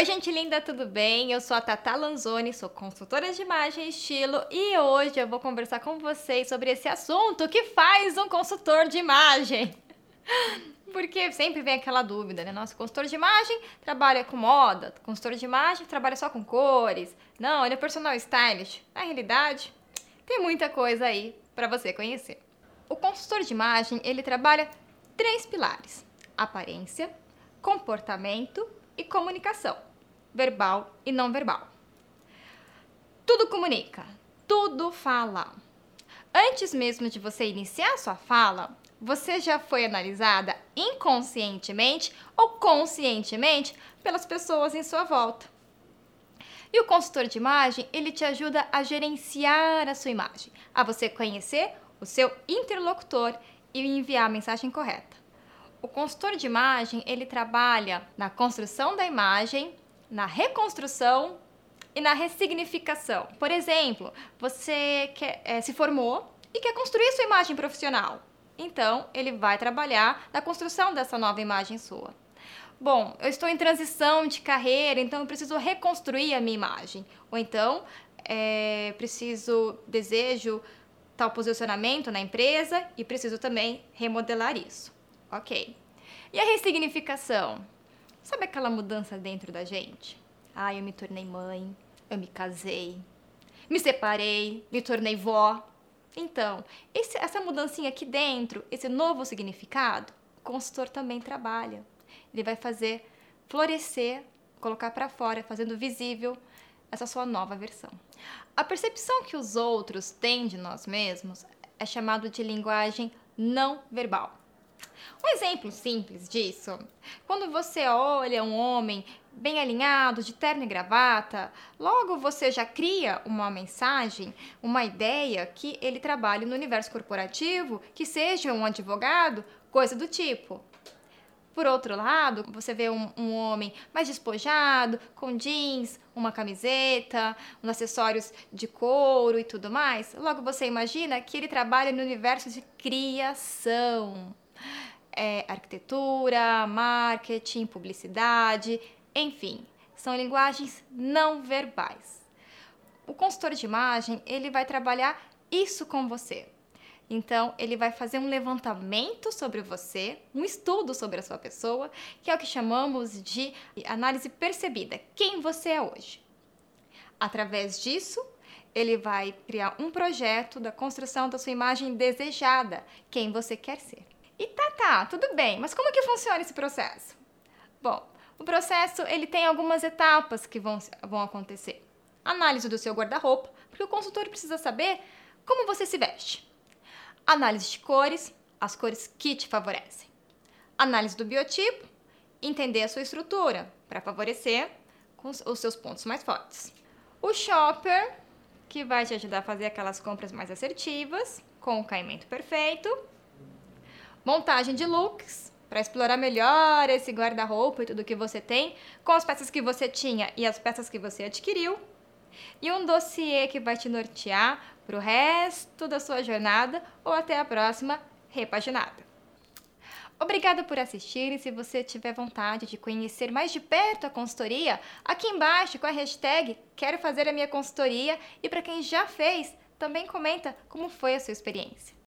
Oi, gente linda, tudo bem? Eu sou a Tata Lanzoni, sou consultora de imagem e estilo e hoje eu vou conversar com vocês sobre esse assunto que faz um consultor de imagem. Porque sempre vem aquela dúvida, né? Nossa, consultor de imagem trabalha com moda, consultor de imagem trabalha só com cores. Não, ele é personal stylist. Na realidade, tem muita coisa aí para você conhecer. O consultor de imagem, ele trabalha três pilares: aparência, comportamento e comunicação, verbal e não verbal. Tudo comunica, tudo fala. Antes mesmo de você iniciar sua fala, você já foi analisada inconscientemente ou conscientemente pelas pessoas em sua volta. E o consultor de imagem, ele te ajuda a gerenciar a sua imagem, a você conhecer o seu interlocutor e enviar a mensagem correta. O consultor de imagem, ele trabalha na construção da imagem, na reconstrução e na ressignificação. Por exemplo, você quer, é, se formou e quer construir sua imagem profissional. Então, ele vai trabalhar na construção dessa nova imagem sua. Bom, eu estou em transição de carreira, então eu preciso reconstruir a minha imagem. Ou então, é, preciso, desejo tal posicionamento na empresa e preciso também remodelar isso. Ok. E a ressignificação? Sabe aquela mudança dentro da gente? Ah, eu me tornei mãe, eu me casei, me separei, me tornei vó. Então, esse, essa mudancinha aqui dentro, esse novo significado, o consultor também trabalha. Ele vai fazer florescer, colocar para fora, fazendo visível essa sua nova versão. A percepção que os outros têm de nós mesmos é chamado de linguagem não verbal. Um exemplo simples disso, quando você olha um homem bem alinhado, de terno e gravata, logo você já cria uma mensagem, uma ideia que ele trabalhe no universo corporativo, que seja um advogado, coisa do tipo. Por outro lado, você vê um, um, homem mais despojado, com jeans, uma camiseta, uns acessórios de couro e tudo mais. Logo você imagina que ele trabalha no universo de criação é, arquitetura, marketing, publicidade, enfim, são linguagens não verbais. O consultor de imagem ele vai trabalhar isso com você. Então, ele vai fazer um levantamento sobre você, um estudo sobre a sua pessoa, que é o que chamamos de análise percebida. Quem você é hoje? Através disso, ele vai criar um projeto da construção da sua imagem desejada, quem você quer ser. E tá, tá, tudo bem, mas como que funciona esse processo? Bom, o processo ele tem algumas etapas que vão, vão acontecer. Análise do seu guarda-roupa, porque o consultor precisa saber como você se veste. Análise de cores, as cores que te favorecem. Análise do biotipo, entender a sua estrutura para favorecer os seus pontos mais fortes. O shopper, que vai te ajudar a fazer aquelas compras mais assertivas, com o caimento perfeito montagem de looks para explorar melhor esse guarda-roupa e tudo que você tem, com as peças que você tinha e as peças que você adquiriu, e um dossiê que vai te nortear para o resto da sua jornada ou até a próxima repaginada. Obrigada por assistir e se você tiver vontade de conhecer mais de perto a consultoria, aqui embaixo com a hashtag Quero Fazer a Minha Consultoria e para quem já fez, também comenta como foi a sua experiência.